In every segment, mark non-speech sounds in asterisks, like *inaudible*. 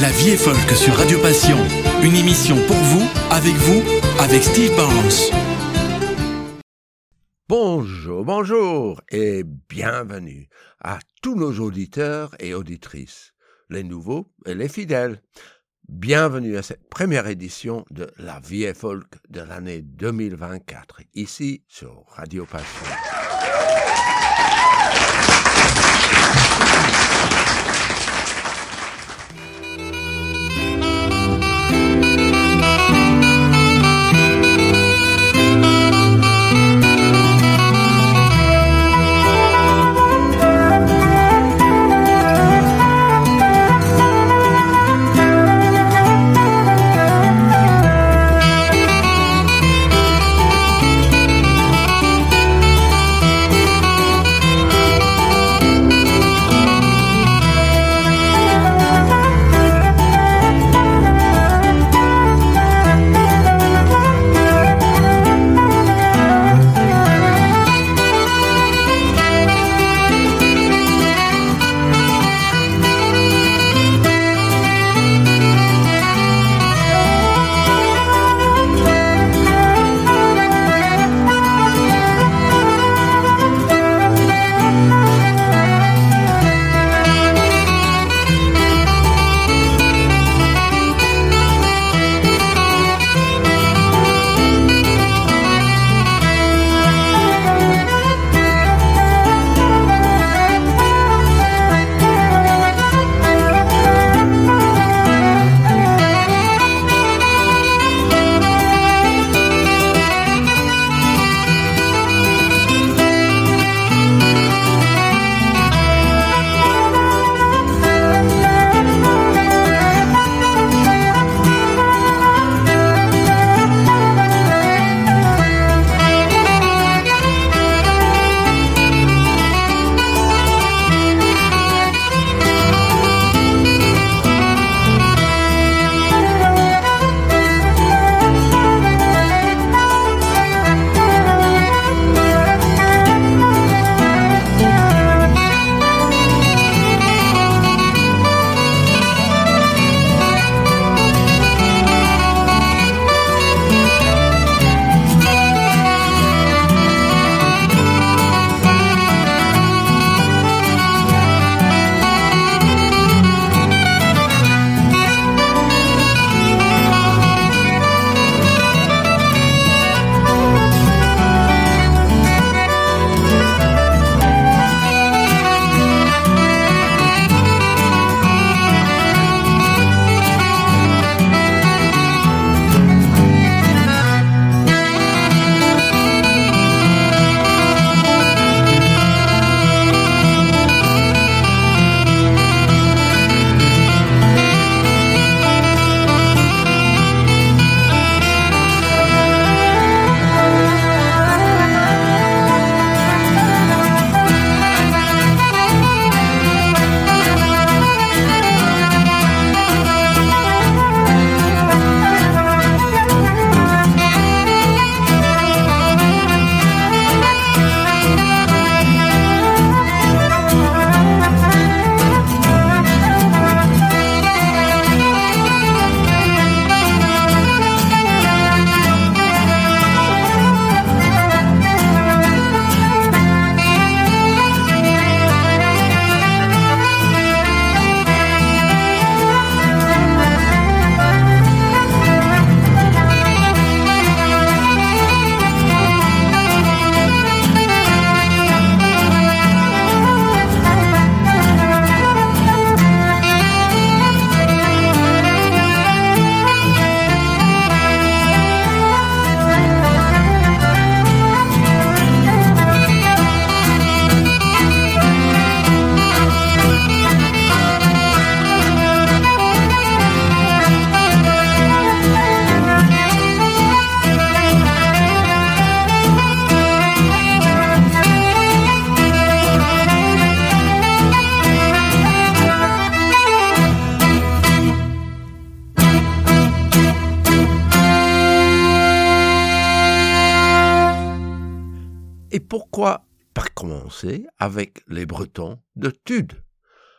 La vie est folk sur Radio Passion. Une émission pour vous, avec vous, avec Steve Barnes. Bonjour, bonjour et bienvenue à tous nos auditeurs et auditrices, les nouveaux et les fidèles. Bienvenue à cette première édition de La Vie est folk de l'année 2024, ici sur Radio Passion.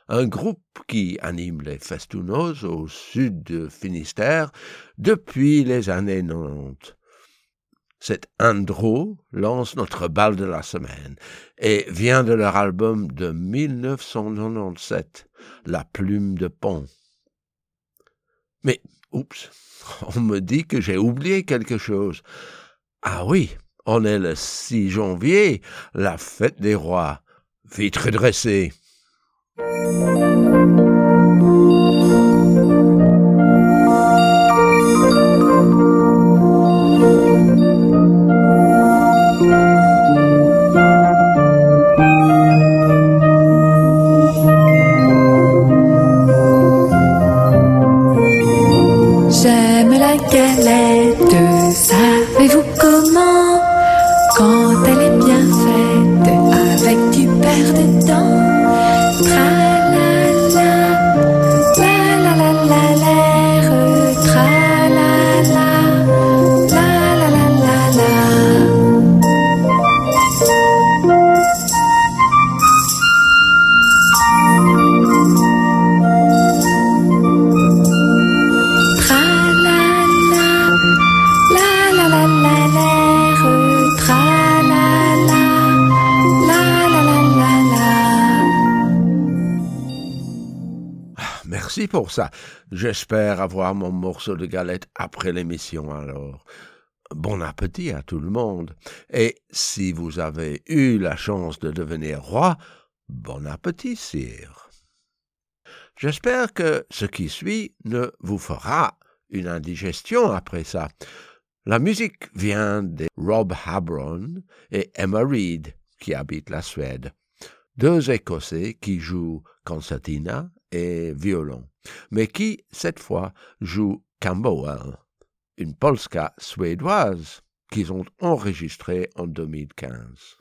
Un groupe qui anime les Festounos au sud de Finistère depuis les années 90. Cet Andro lance notre balle de la semaine et vient de leur album de 1997, La plume de pont. Mais, oups, *laughs* on me dit que j'ai oublié quelque chose. Ah oui, on est le 6 janvier, la fête des rois. Vite redressé. 嗯。Pour ça. J'espère avoir mon morceau de galette après l'émission alors. Bon appétit à tout le monde. Et si vous avez eu la chance de devenir roi, bon appétit, sire. J'espère que ce qui suit ne vous fera une indigestion après ça. La musique vient de Rob Habron et Emma Reed, qui habitent la Suède. Deux Écossais qui jouent concertina et violon mais qui, cette fois, joue Camberwell, une polska suédoise qu'ils ont enregistrée en 2015.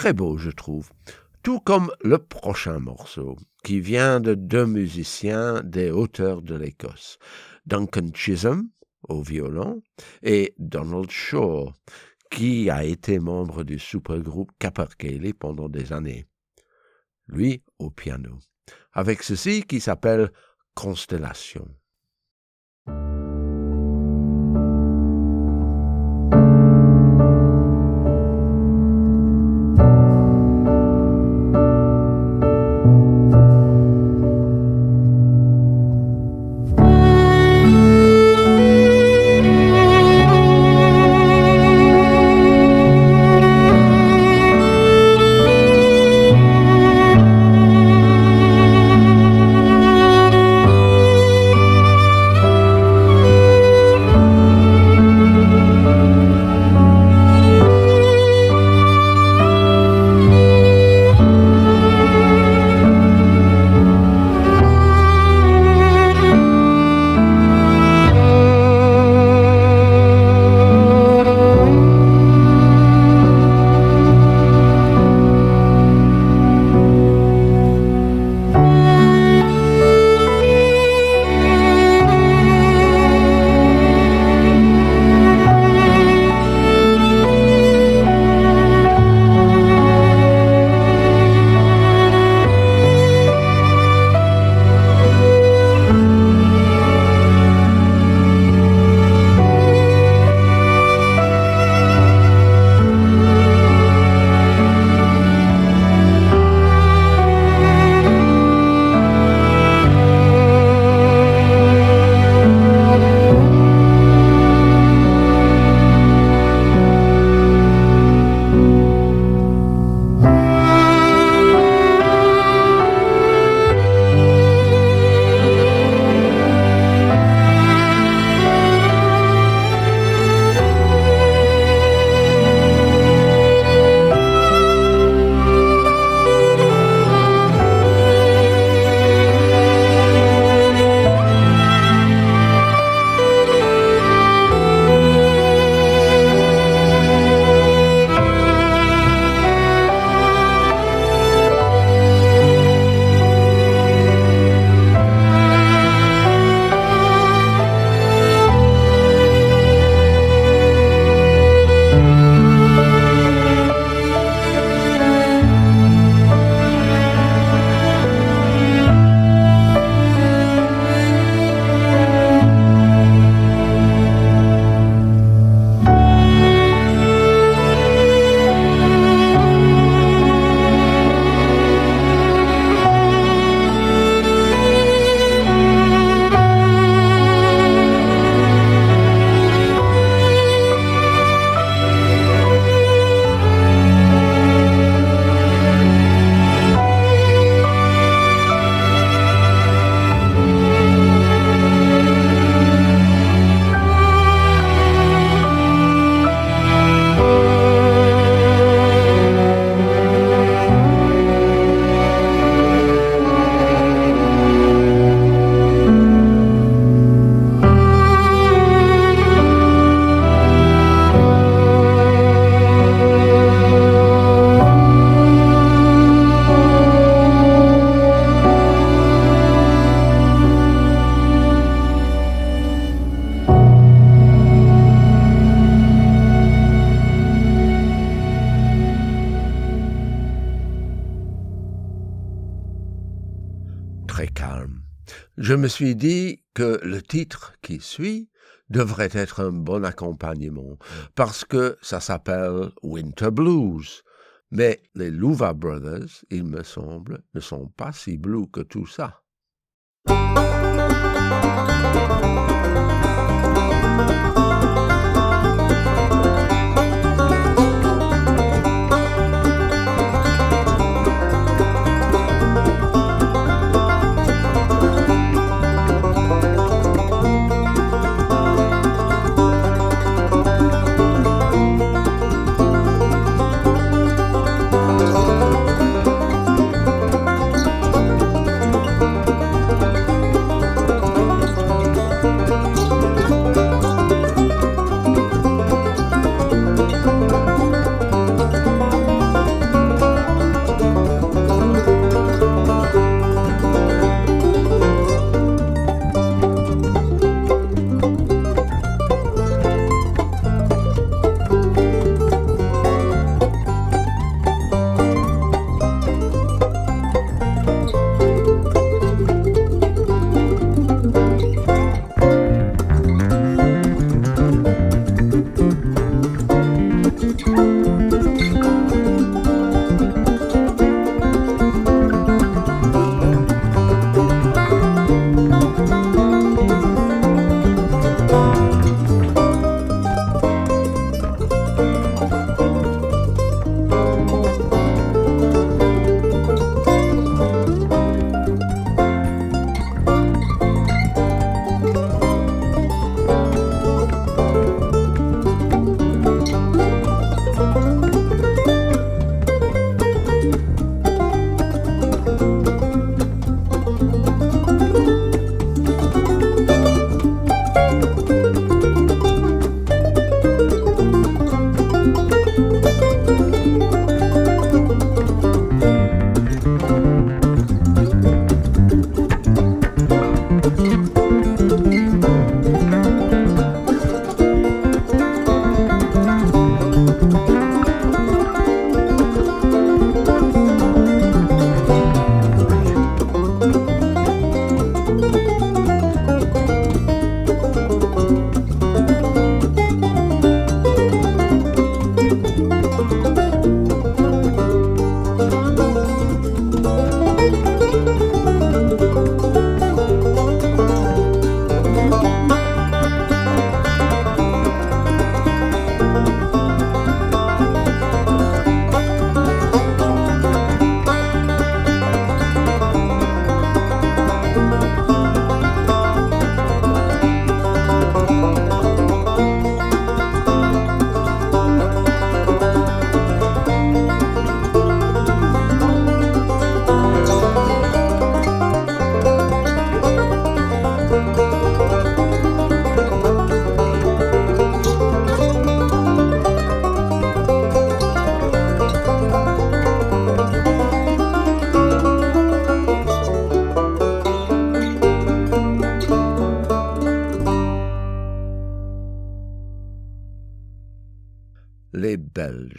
Très beau, je trouve. Tout comme le prochain morceau, qui vient de deux musiciens des hauteurs de l'Écosse, Duncan Chisholm au violon et Donald Shaw, qui a été membre du supergroupe Capercaillie pendant des années. Lui au piano, avec ceci qui s'appelle Constellation. Suis dit que le titre qui suit devrait être un bon accompagnement, parce que ça s'appelle Winter Blues. Mais les Louva Brothers, il me semble, ne sont pas si blues que tout ça.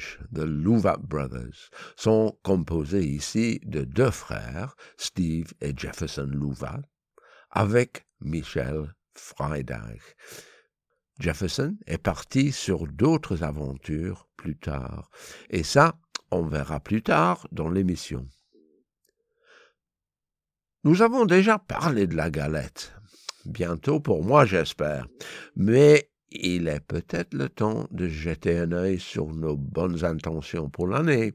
Belges, the Louvat Brothers, sont composés ici de deux frères, Steve et Jefferson Louvat, avec Michel Freitag. Jefferson est parti sur d'autres aventures plus tard, et ça, on verra plus tard dans l'émission. Nous avons déjà parlé de la galette. Bientôt pour moi, j'espère. Mais il est peut-être le temps de jeter un œil sur nos bonnes intentions pour l'année.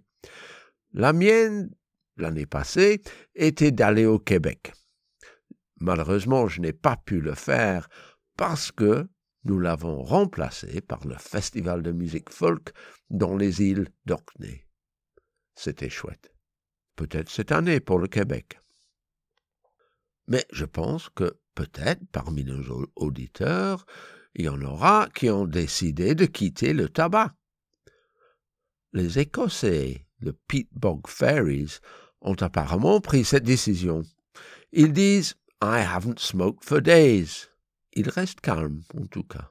La mienne, l'année passée, était d'aller au Québec. Malheureusement, je n'ai pas pu le faire parce que nous l'avons remplacé par le Festival de musique folk dans les îles d'Orkney. C'était chouette. Peut-être cette année pour le Québec. Mais je pense que peut-être parmi nos auditeurs, il y en aura qui ont décidé de quitter le tabac. Les Écossais, le Pete Bog Fairies, ont apparemment pris cette décision. Ils disent I haven't smoked for days. Ils restent calmes, en tout cas.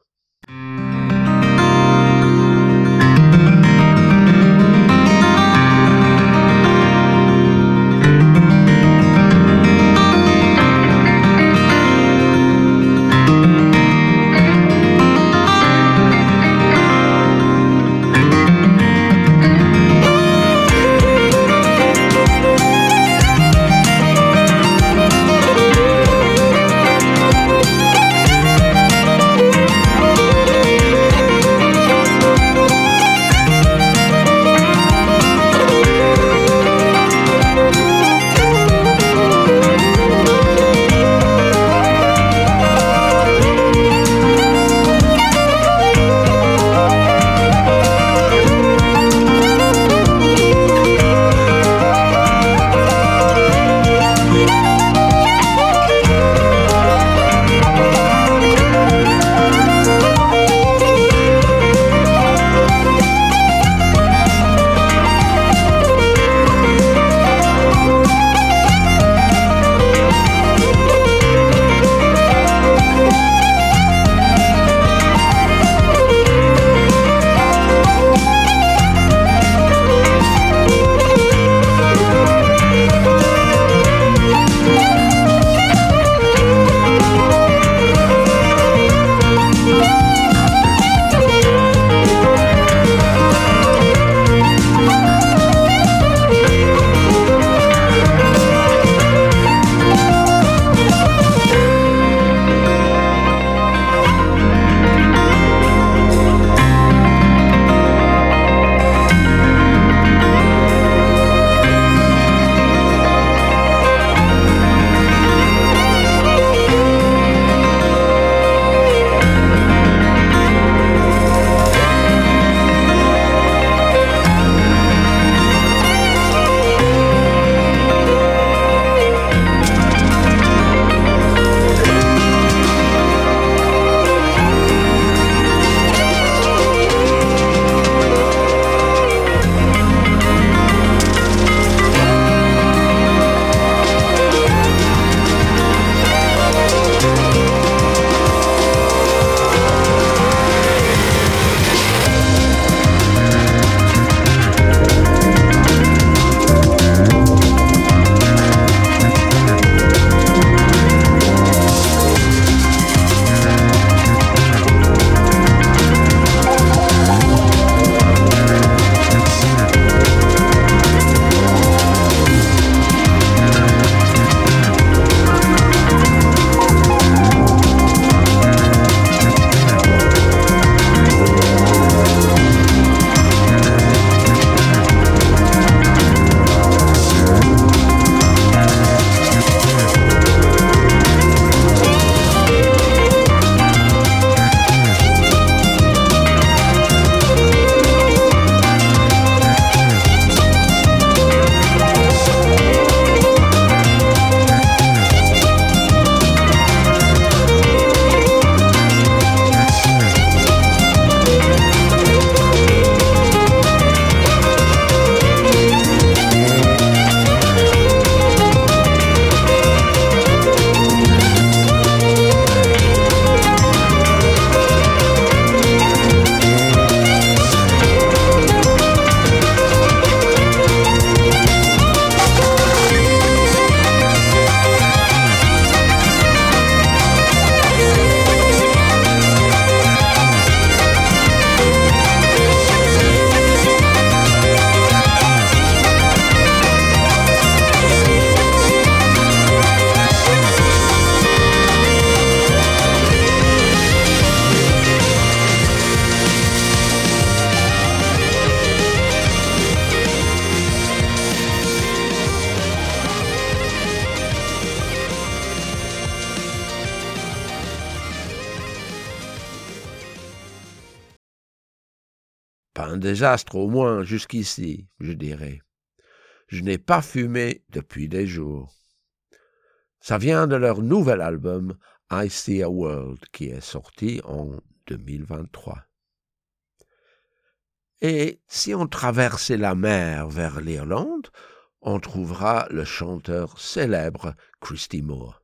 Désastre au moins jusqu'ici, je dirais. Je n'ai pas fumé depuis des jours. Ça vient de leur nouvel album I See a World qui est sorti en 2023. Et si on traversait la mer vers l'Irlande, on trouvera le chanteur célèbre Christy Moore,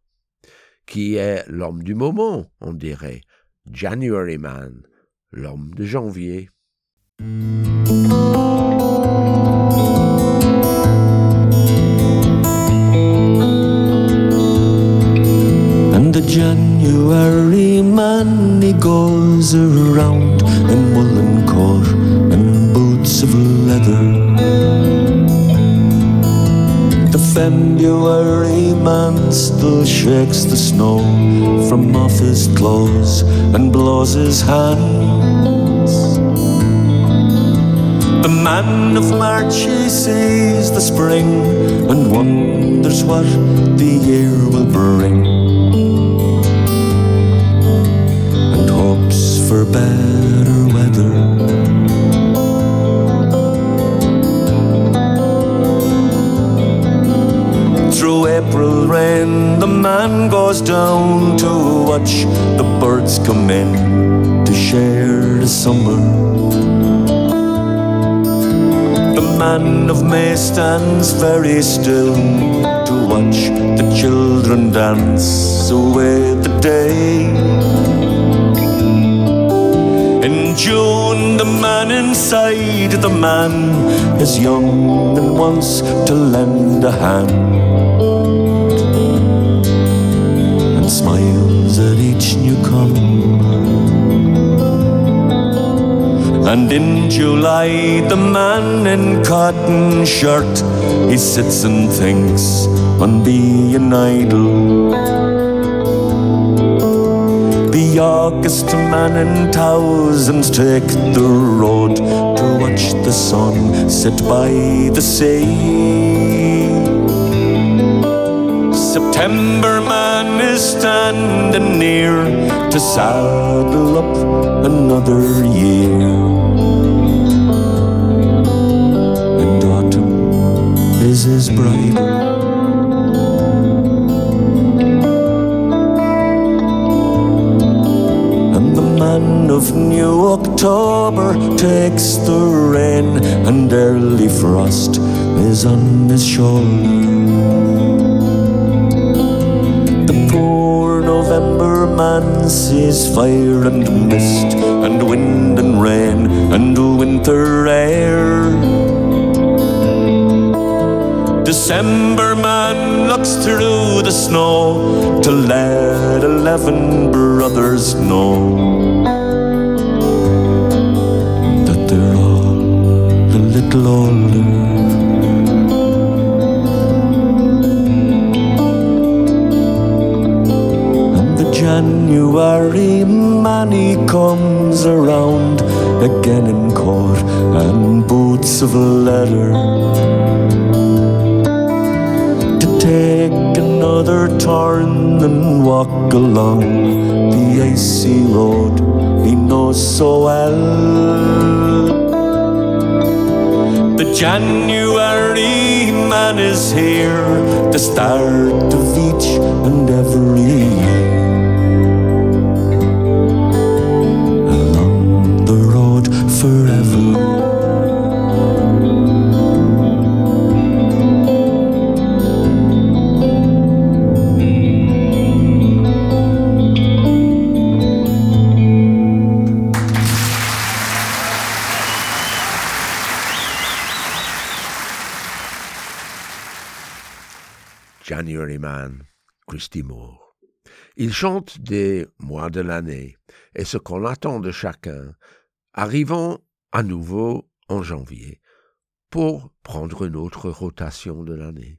qui est l'homme du moment, on dirait, January Man, l'homme de janvier. And the January he goes around in woolen coat and boots of leather. The February man still shakes the snow from off his clothes and blows his hands. The man of March he sees the spring and wonders what the year will bring. And hopes for better weather. Through April rain, the man goes down to watch the birds come in to share the summer. The man of May stands very still to watch the children dance away the day. In June, the man inside the man is young and wants to lend a hand and smiles at each newcomer. And in July, the man in cotton shirt, he sits and thinks on being idle. The August man in thousands take the road to watch the sun set by the sea. September man is standing near to saddle up another year. Is the man of New October takes the rain, and early frost is on his shoulder. The poor November man sees fire and mist, and wind and rain, and winter air. December man looks through the snow to let eleven brothers know that they're all a little older. And the January man he comes around again in coat and boots of leather another turn and walk along the icy road he knows so well. The January man is here, the start of each and every year. Christy Moore. Il chante des mois de l'année et ce qu'on attend de chacun, arrivant à nouveau en janvier pour prendre une autre rotation de l'année.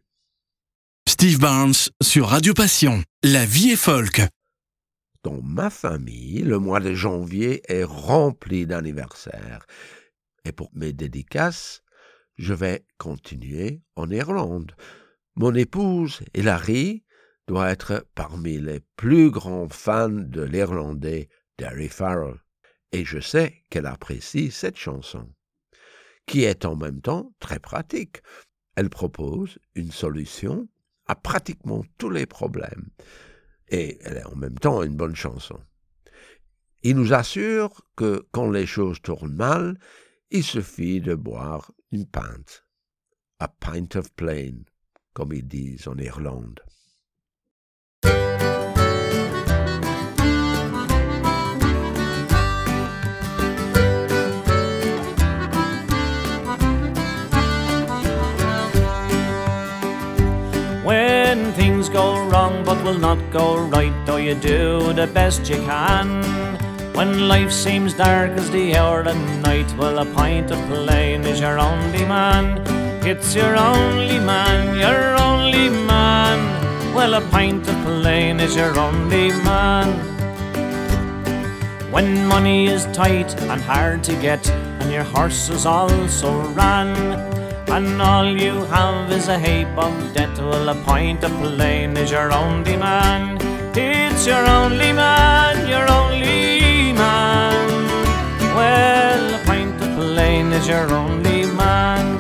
Steve Barnes sur Radio Passion. La vie est folk. Dans ma famille, le mois de janvier est rempli d'anniversaires. Et pour mes dédicaces, je vais continuer en Irlande. Mon épouse, Hilary, doit être parmi les plus grands fans de l'Irlandais Derry Farrell. Et je sais qu'elle apprécie cette chanson. qui est en même temps très pratique. Elle propose une solution à pratiquement tous les problèmes. Et elle est en même temps une bonne chanson. Il nous assure que quand les choses tournent mal, il suffit de boire une pinte. A pint of plain, comme ils disent en Irlande. Go wrong but will not go right, though you do the best you can. When life seems dark as the hour and night, well, a pint of plain is your only man. It's your only man, your only man. Well, a pint of plain is your only man. When money is tight and hard to get, and your horse is also ran, and all you have is a heap of debt, well, a pint of plain is your only man. It's your only man, your only man. Well, a pint of plain is your only man.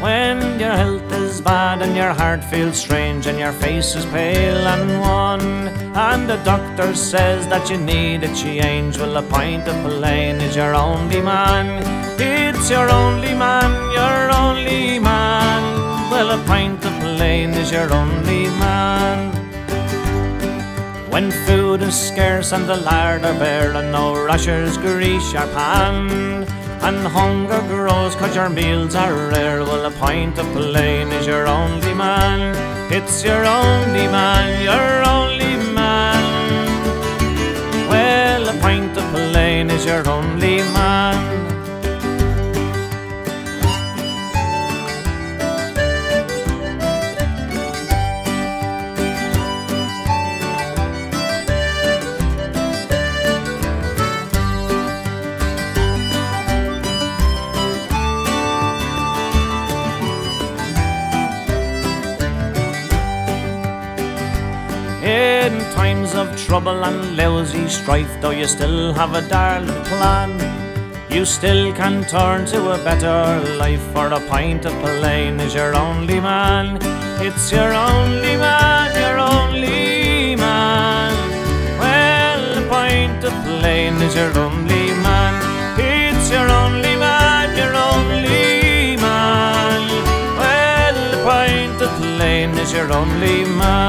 When your health is bad and your heart feels strange and your face is pale and wan, and the doctor says that you need a change, well, a pint of plain is your only man. It's your only man, your only man. Well, a pint of plain is your only man. When food is scarce and the larder bare and no rashers grease your pan And hunger grows cause your meals are rare. Well a pint of plain is your only man. It's your only man, your only man. Well a pint of plain is your only trouble and lousy strife, though you still have a darling plan, you still can turn to a better life. For a pint of plain is your only man. It's your only man, your only man. Well, a pint of plain is your only man. It's your only man, your only man. Well, a pint of plain is your only man.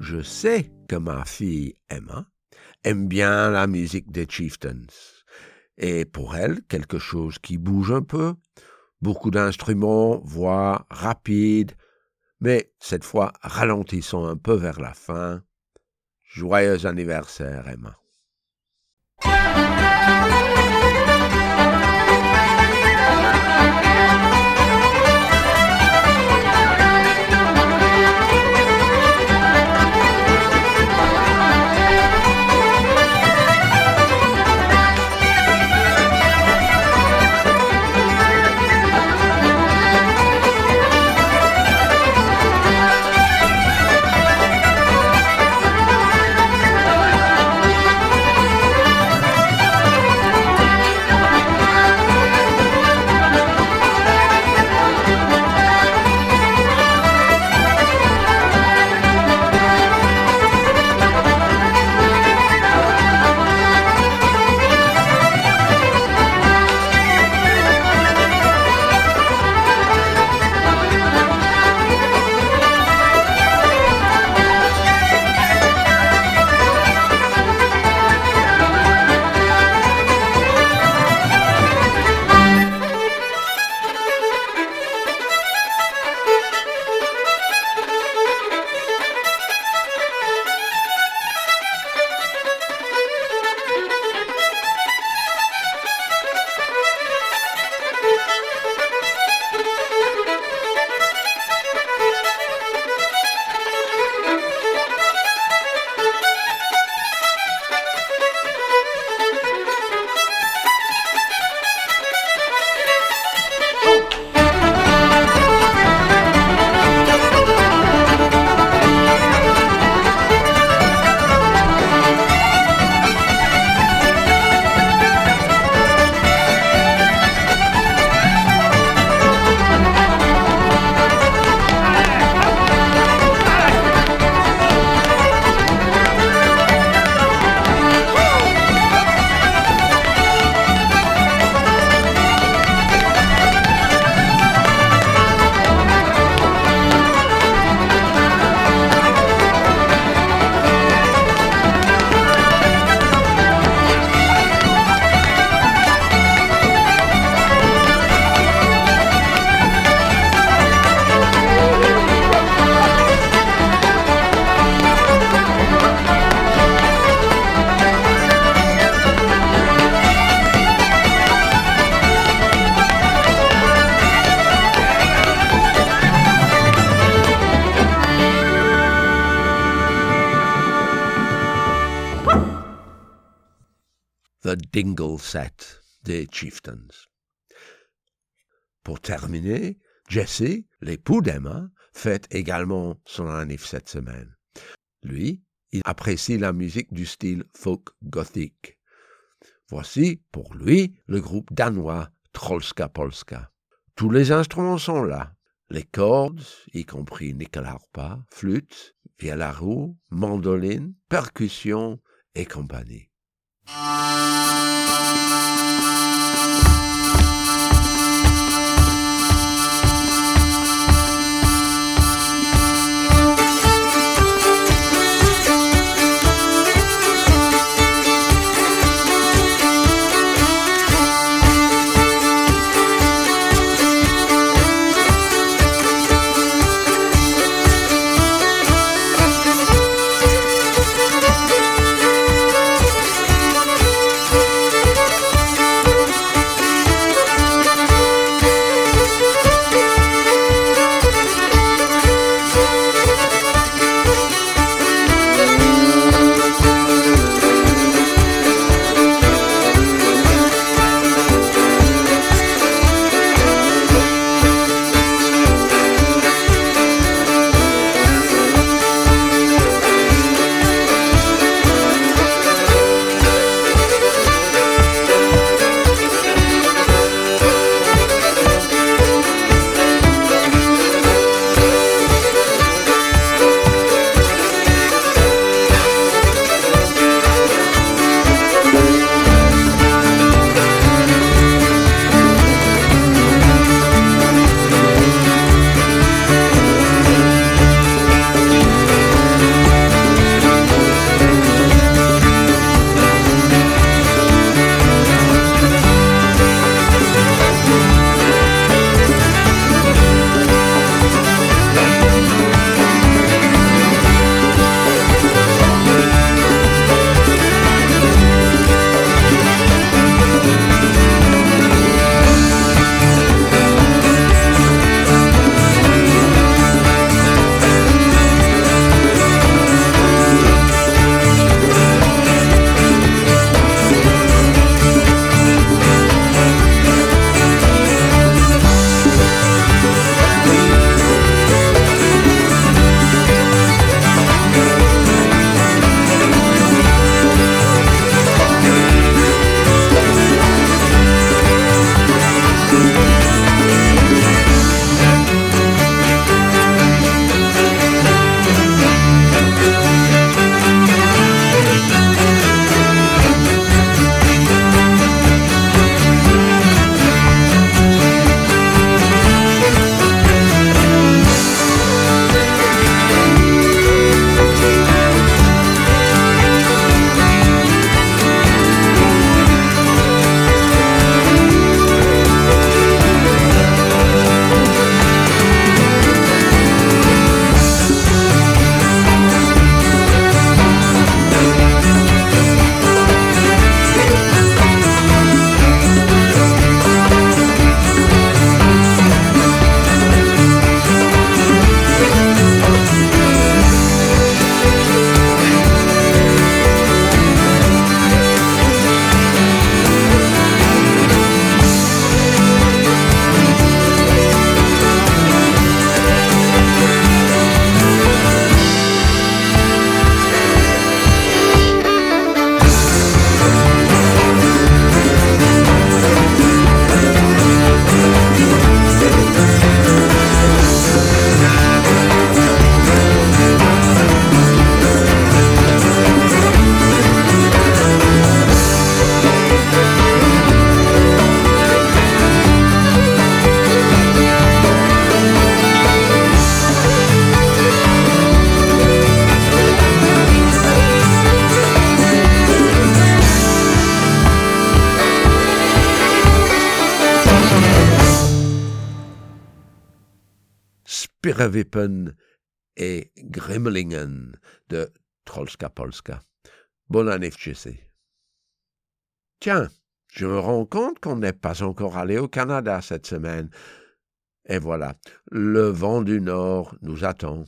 Je sais que ma fille Emma aime bien la musique des Chieftains. Et pour elle, quelque chose qui bouge un peu, beaucoup d'instruments, voix rapides, mais cette fois ralentissant un peu vers la fin. Joyeux anniversaire, Emma. Set des Chieftains. Pour terminer, Jesse, l'époux d'Emma, fête également son anniversaire cette semaine. Lui, il apprécie la musique du style folk gothique. Voici, pour lui, le groupe danois Trolska Polska. Tous les instruments sont là. Les cordes, y compris harpa, flûte, roue, mandoline, percussion et compagnie. Et Grimmelingen de Trolska Polska. Bonne année, Jesse. Tiens, je me rends compte qu'on n'est pas encore allé au Canada cette semaine. Et voilà, le vent du Nord nous attend.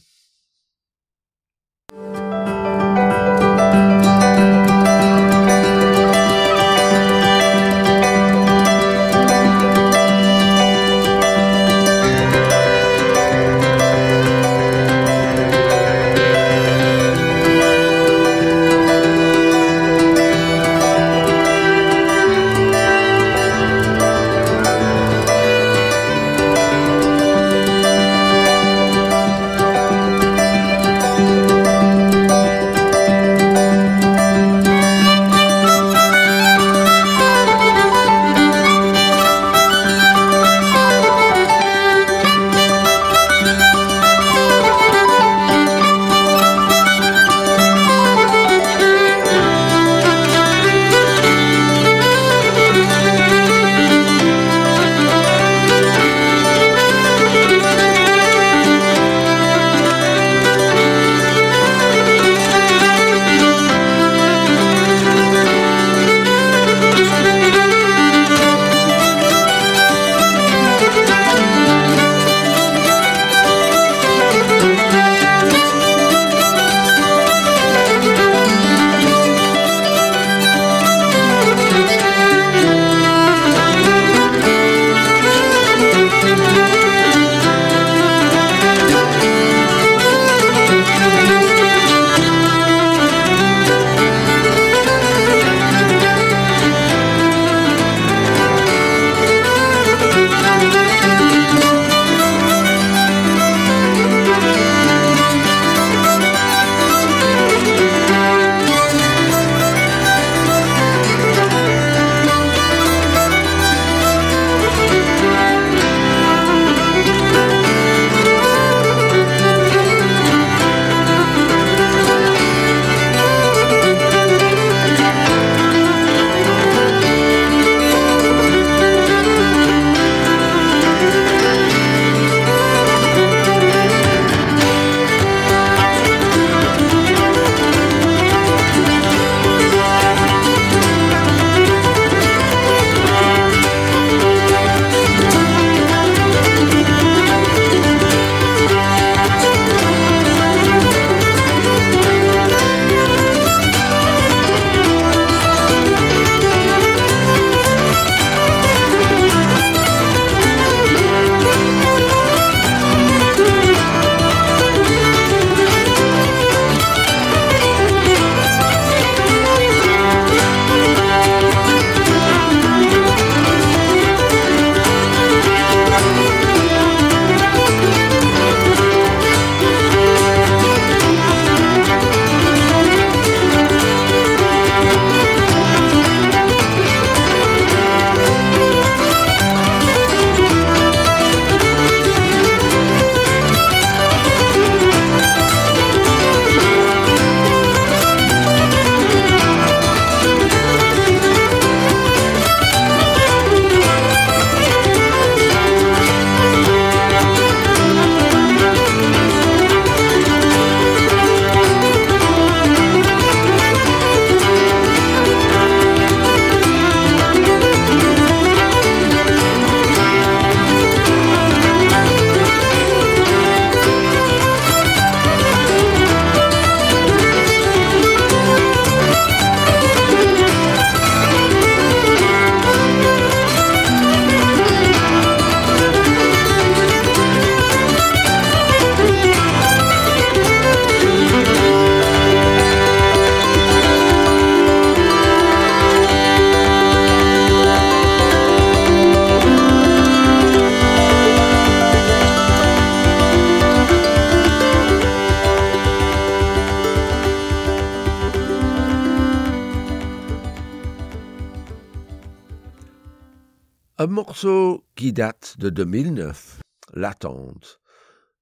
Qui date de 2009, L'attente,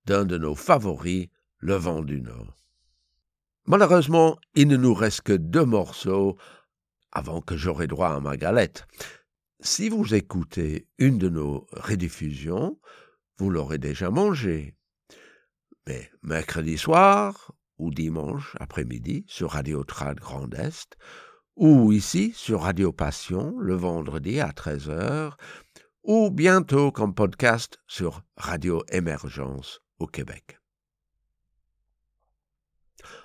d'un de nos favoris, Le vent du Nord. Malheureusement, il ne nous reste que deux morceaux avant que j'aurai droit à ma galette. Si vous écoutez une de nos rediffusions, vous l'aurez déjà mangé. Mais mercredi soir ou dimanche après-midi sur Radio Trad Grand Est, ou ici sur Radio Passion le vendredi à 13h, ou bientôt comme podcast sur Radio Émergence au Québec.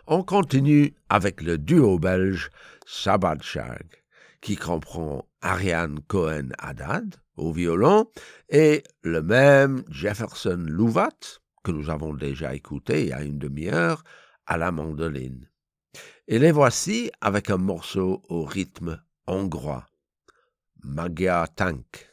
On continue avec le duo belge Sabbat Shag, qui comprend Ariane Cohen-Haddad au violon et le même Jefferson Louvat, que nous avons déjà écouté il y a une demi-heure, à la mandoline. Et les voici avec un morceau au rythme hongrois, Magia Tank.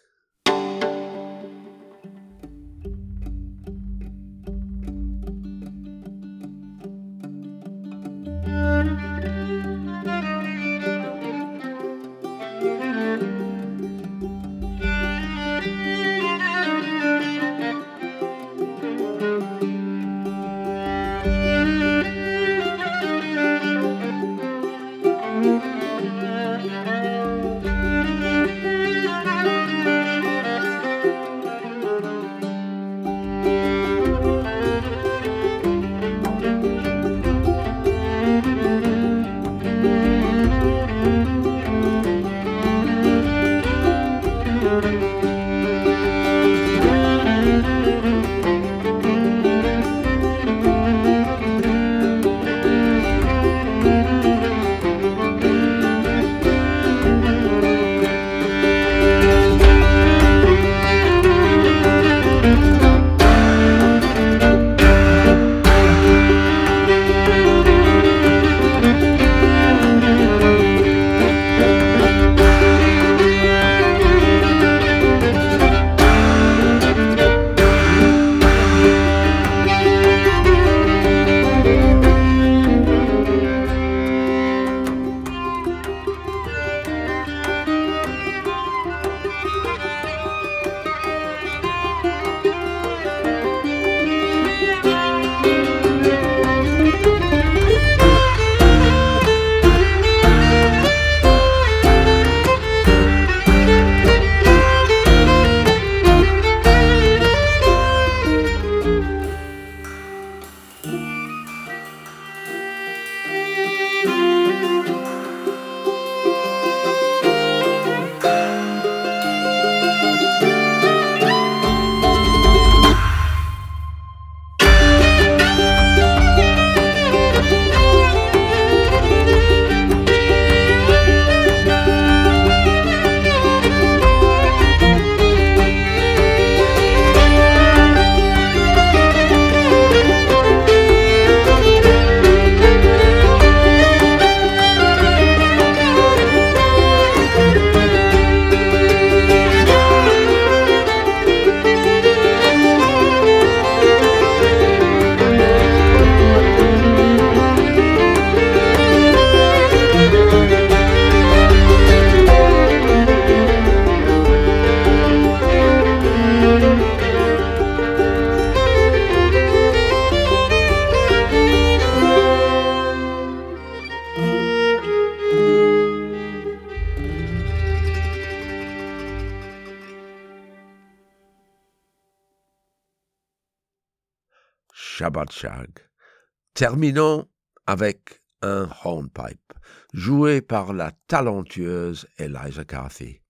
Terminons avec un hornpipe, joué par la talentueuse Eliza Carthy.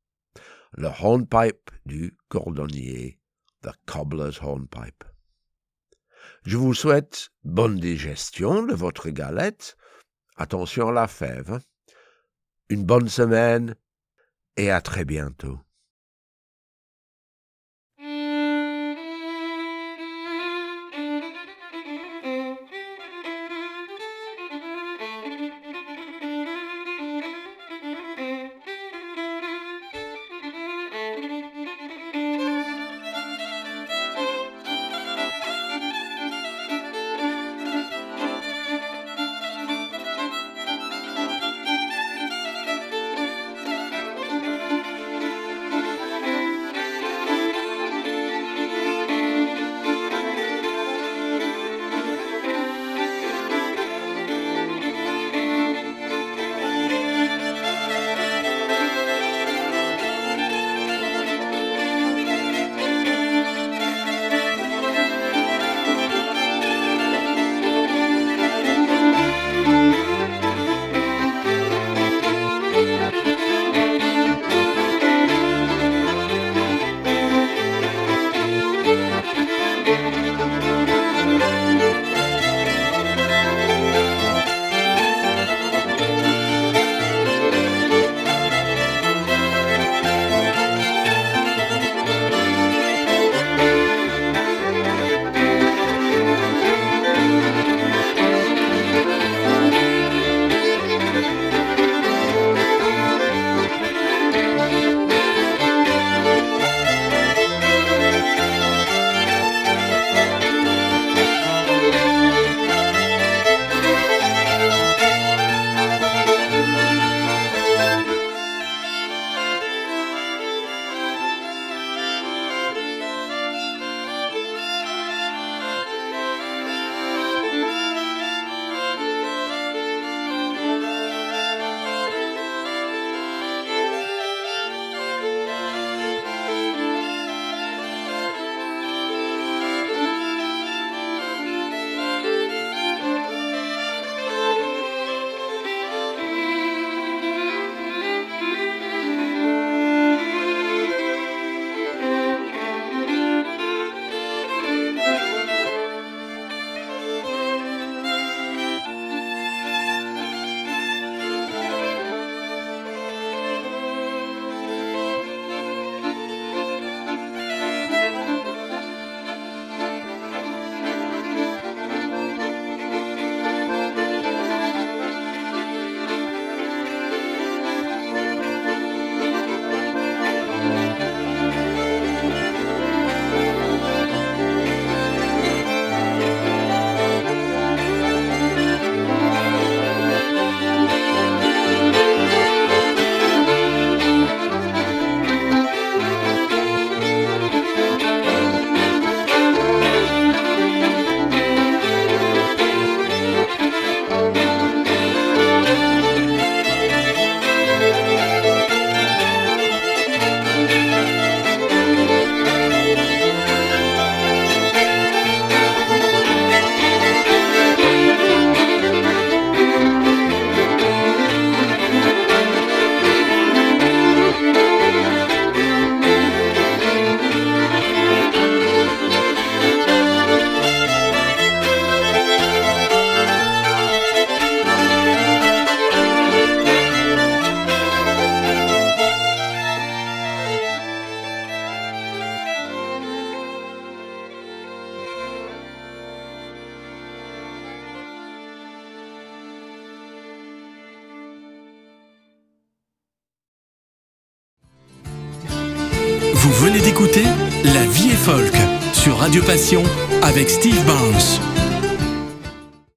Le hornpipe du cordonnier, The Cobbler's Hornpipe. Je vous souhaite bonne digestion de votre galette. Attention à la fève. Une bonne semaine et à très bientôt.